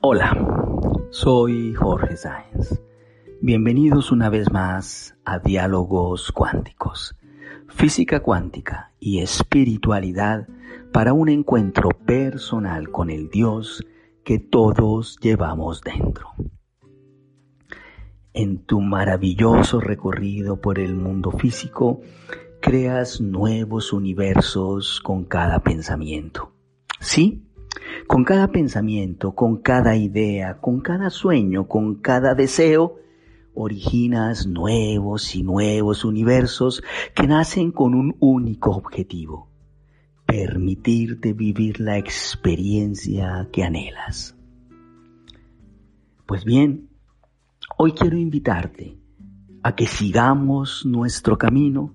Hola, soy Jorge Sáenz. Bienvenidos una vez más a Diálogos Cuánticos, física cuántica y espiritualidad para un encuentro personal con el Dios que todos llevamos dentro. En tu maravilloso recorrido por el mundo físico, creas nuevos universos con cada pensamiento. ¿Sí? Con cada pensamiento, con cada idea, con cada sueño, con cada deseo, originas nuevos y nuevos universos que nacen con un único objetivo, permitirte vivir la experiencia que anhelas. Pues bien, hoy quiero invitarte a que sigamos nuestro camino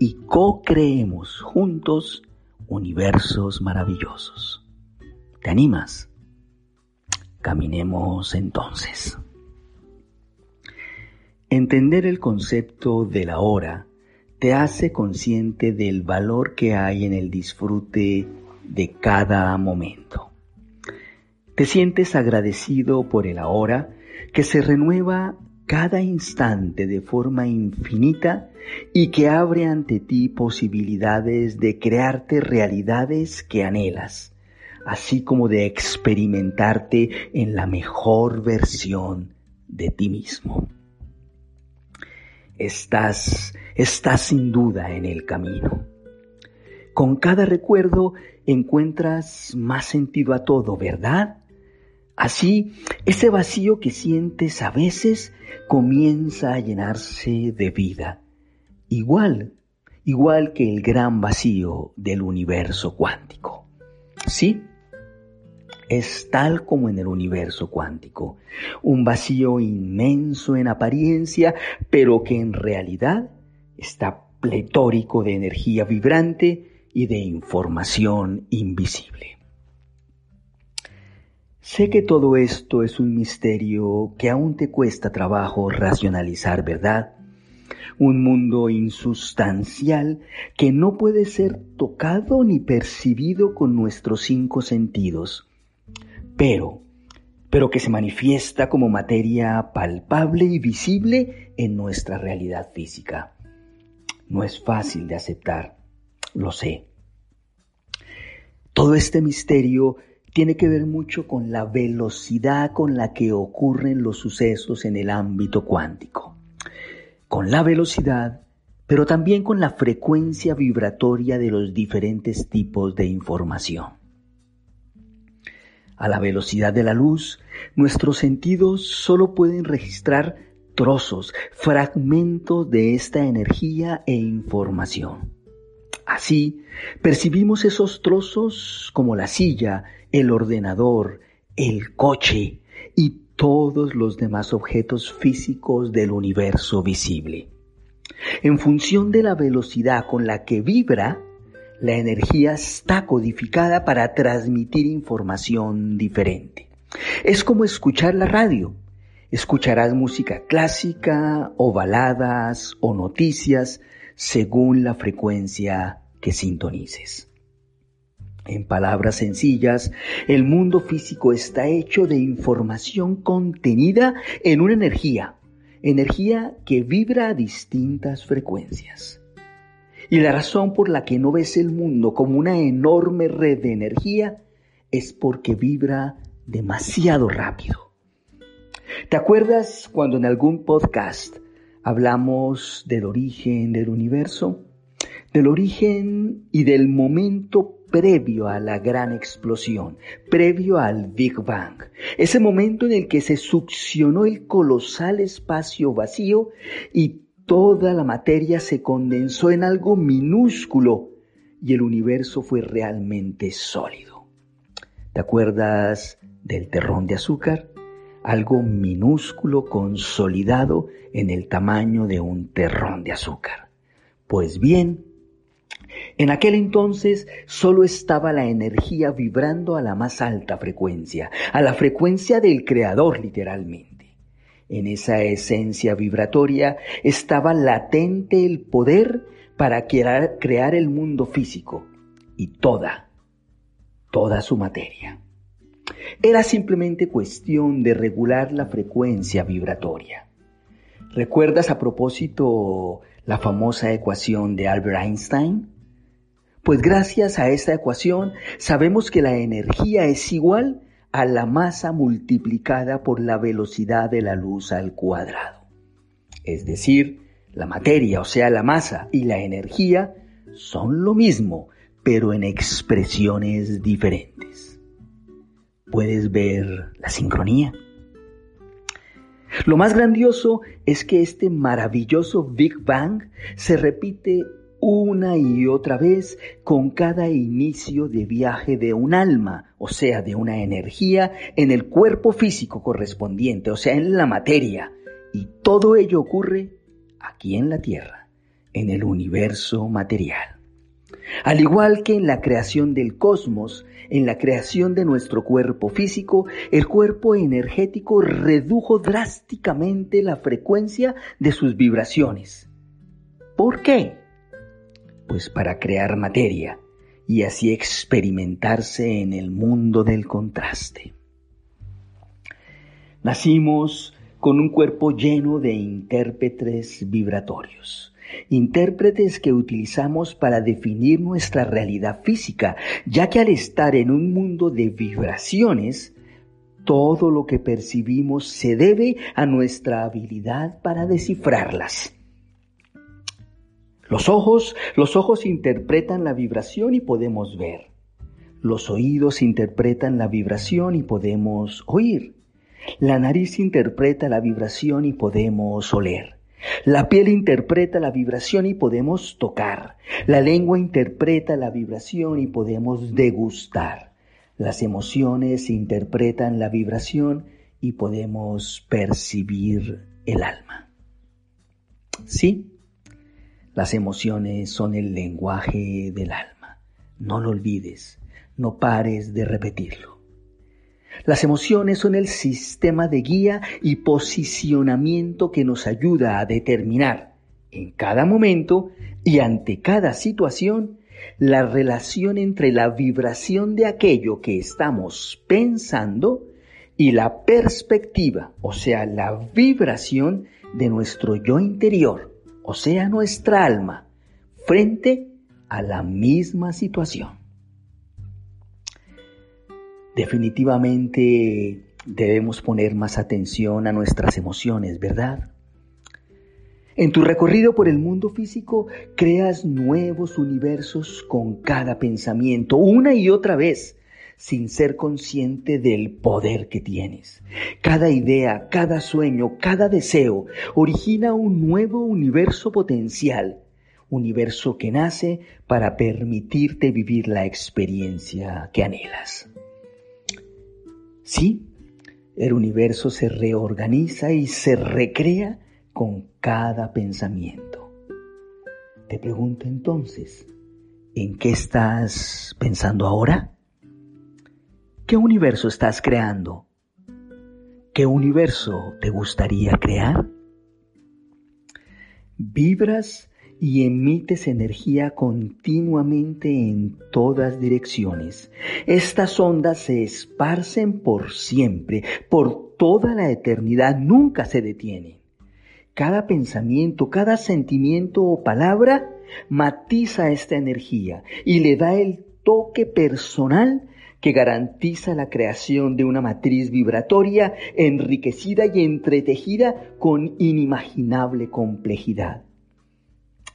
y co-creemos juntos universos maravillosos. ¿Te animas? Caminemos entonces. Entender el concepto de la hora te hace consciente del valor que hay en el disfrute de cada momento. Te sientes agradecido por el ahora que se renueva cada instante de forma infinita y que abre ante ti posibilidades de crearte realidades que anhelas, así como de experimentarte en la mejor versión de ti mismo estás, estás sin duda en el camino. Con cada recuerdo encuentras más sentido a todo, ¿verdad? Así, ese vacío que sientes a veces comienza a llenarse de vida, igual, igual que el gran vacío del universo cuántico. ¿Sí? es tal como en el universo cuántico, un vacío inmenso en apariencia, pero que en realidad está pletórico de energía vibrante y de información invisible. Sé que todo esto es un misterio que aún te cuesta trabajo racionalizar, ¿verdad? Un mundo insustancial que no puede ser tocado ni percibido con nuestros cinco sentidos pero, pero que se manifiesta como materia palpable y visible en nuestra realidad física. No es fácil de aceptar, lo sé. Todo este misterio tiene que ver mucho con la velocidad con la que ocurren los sucesos en el ámbito cuántico. Con la velocidad, pero también con la frecuencia vibratoria de los diferentes tipos de información. A la velocidad de la luz, nuestros sentidos solo pueden registrar trozos, fragmentos de esta energía e información. Así, percibimos esos trozos como la silla, el ordenador, el coche y todos los demás objetos físicos del universo visible. En función de la velocidad con la que vibra, la energía está codificada para transmitir información diferente. Es como escuchar la radio. Escucharás música clásica o baladas o noticias según la frecuencia que sintonices. En palabras sencillas, el mundo físico está hecho de información contenida en una energía, energía que vibra a distintas frecuencias. Y la razón por la que no ves el mundo como una enorme red de energía es porque vibra demasiado rápido. ¿Te acuerdas cuando en algún podcast hablamos del origen del universo? Del origen y del momento previo a la gran explosión, previo al Big Bang, ese momento en el que se succionó el colosal espacio vacío y toda la materia se condensó en algo minúsculo y el universo fue realmente sólido. ¿Te acuerdas del terrón de azúcar? Algo minúsculo consolidado en el tamaño de un terrón de azúcar. Pues bien, en aquel entonces solo estaba la energía vibrando a la más alta frecuencia, a la frecuencia del creador literalmente. En esa esencia vibratoria estaba latente el poder para crear, el mundo físico y toda, toda su materia. Era simplemente cuestión de regular la frecuencia vibratoria. ¿Recuerdas a propósito la famosa ecuación de Albert Einstein? Pues gracias a esta ecuación sabemos que la energía es igual a la masa multiplicada por la velocidad de la luz al cuadrado. Es decir, la materia, o sea, la masa y la energía son lo mismo, pero en expresiones diferentes. ¿Puedes ver la sincronía? Lo más grandioso es que este maravilloso Big Bang se repite una y otra vez con cada inicio de viaje de un alma, o sea, de una energía en el cuerpo físico correspondiente, o sea, en la materia. Y todo ello ocurre aquí en la Tierra, en el universo material. Al igual que en la creación del cosmos, en la creación de nuestro cuerpo físico, el cuerpo energético redujo drásticamente la frecuencia de sus vibraciones. ¿Por qué? Pues para crear materia y así experimentarse en el mundo del contraste. Nacimos con un cuerpo lleno de intérpretes vibratorios, intérpretes que utilizamos para definir nuestra realidad física, ya que al estar en un mundo de vibraciones, todo lo que percibimos se debe a nuestra habilidad para descifrarlas. Los ojos, los ojos interpretan la vibración y podemos ver. Los oídos interpretan la vibración y podemos oír. La nariz interpreta la vibración y podemos oler. La piel interpreta la vibración y podemos tocar. La lengua interpreta la vibración y podemos degustar. Las emociones interpretan la vibración y podemos percibir el alma. Sí, las emociones son el lenguaje del alma. No lo olvides, no pares de repetirlo. Las emociones son el sistema de guía y posicionamiento que nos ayuda a determinar en cada momento y ante cada situación la relación entre la vibración de aquello que estamos pensando y la perspectiva, o sea, la vibración de nuestro yo interior o sea nuestra alma, frente a la misma situación. Definitivamente debemos poner más atención a nuestras emociones, ¿verdad? En tu recorrido por el mundo físico creas nuevos universos con cada pensamiento, una y otra vez, sin ser consciente del poder que tienes. Cada idea, cada sueño, cada deseo origina un nuevo universo potencial, universo que nace para permitirte vivir la experiencia que anhelas. Sí, el universo se reorganiza y se recrea con cada pensamiento. Te pregunto entonces, ¿en qué estás pensando ahora? ¿Qué universo estás creando? ¿Qué universo te gustaría crear? Vibras y emites energía continuamente en todas direcciones. Estas ondas se esparcen por siempre, por toda la eternidad, nunca se detienen. Cada pensamiento, cada sentimiento o palabra matiza esta energía y le da el toque personal que garantiza la creación de una matriz vibratoria enriquecida y entretejida con inimaginable complejidad.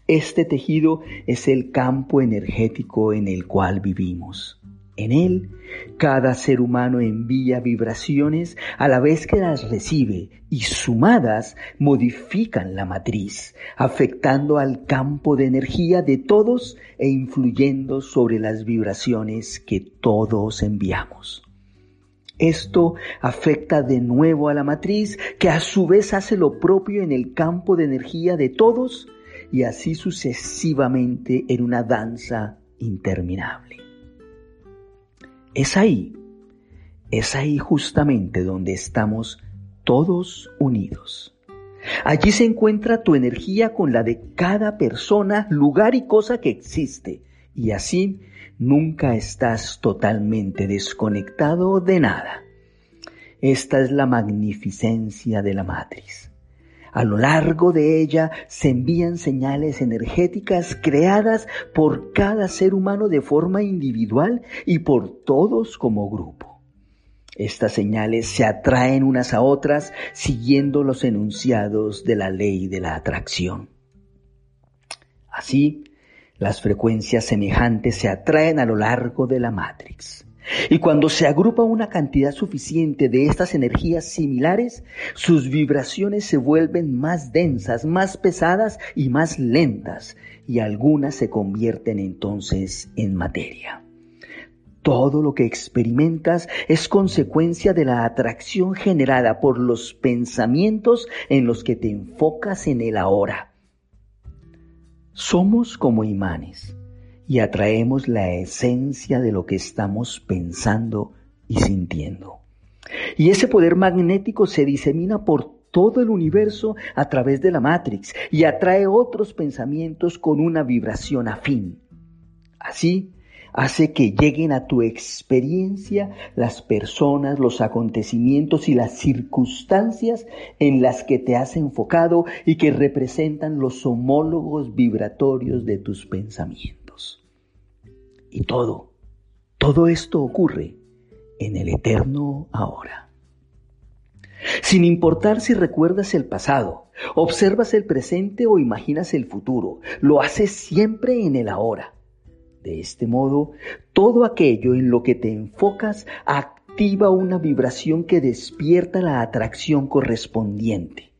Este tejido es el campo energético en el cual vivimos. En él, cada ser humano envía vibraciones a la vez que las recibe y sumadas modifican la matriz, afectando al campo de energía de todos e influyendo sobre las vibraciones que todos enviamos. Esto afecta de nuevo a la matriz que a su vez hace lo propio en el campo de energía de todos y así sucesivamente en una danza interminable. Es ahí, es ahí justamente donde estamos todos unidos. Allí se encuentra tu energía con la de cada persona, lugar y cosa que existe. Y así nunca estás totalmente desconectado de nada. Esta es la magnificencia de la matriz. A lo largo de ella se envían señales energéticas creadas por cada ser humano de forma individual y por todos como grupo. Estas señales se atraen unas a otras siguiendo los enunciados de la ley de la atracción. Así, las frecuencias semejantes se atraen a lo largo de la matrix. Y cuando se agrupa una cantidad suficiente de estas energías similares, sus vibraciones se vuelven más densas, más pesadas y más lentas, y algunas se convierten entonces en materia. Todo lo que experimentas es consecuencia de la atracción generada por los pensamientos en los que te enfocas en el ahora. Somos como imanes y atraemos la esencia de lo que estamos pensando y sintiendo. Y ese poder magnético se disemina por todo el universo a través de la Matrix y atrae otros pensamientos con una vibración afín. Así, hace que lleguen a tu experiencia las personas, los acontecimientos y las circunstancias en las que te has enfocado y que representan los homólogos vibratorios de tus pensamientos. Y todo, todo esto ocurre en el eterno ahora. Sin importar si recuerdas el pasado, observas el presente o imaginas el futuro, lo haces siempre en el ahora. De este modo, todo aquello en lo que te enfocas activa una vibración que despierta la atracción correspondiente.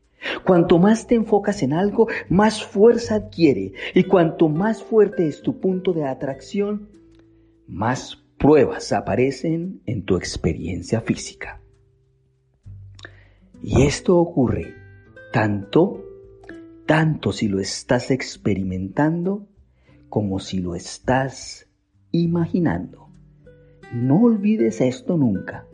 Cuanto más te enfocas en algo, más fuerza adquiere y cuanto más fuerte es tu punto de atracción, más pruebas aparecen en tu experiencia física. Y esto ocurre tanto, tanto si lo estás experimentando como si lo estás imaginando. No olvides esto nunca.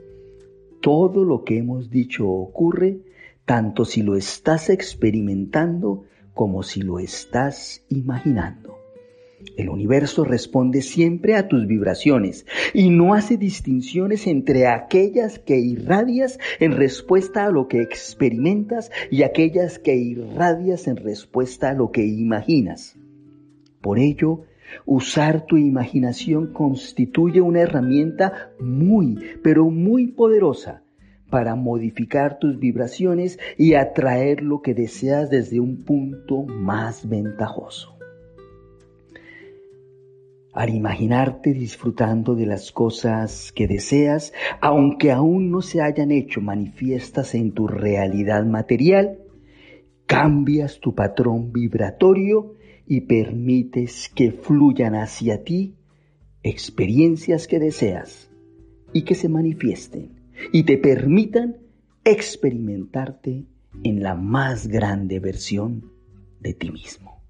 Todo lo que hemos dicho ocurre tanto si lo estás experimentando como si lo estás imaginando. El universo responde siempre a tus vibraciones y no hace distinciones entre aquellas que irradias en respuesta a lo que experimentas y aquellas que irradias en respuesta a lo que imaginas. Por ello, usar tu imaginación constituye una herramienta muy, pero muy poderosa para modificar tus vibraciones y atraer lo que deseas desde un punto más ventajoso al imaginarte disfrutando de las cosas que deseas, aunque aún no se hayan hecho manifiestas en tu realidad material, cambias tu patrón vibratorio y permites que fluyan hacia ti experiencias que deseas y que se manifiesten y te permitan experimentarte en la más grande versión de ti mismo.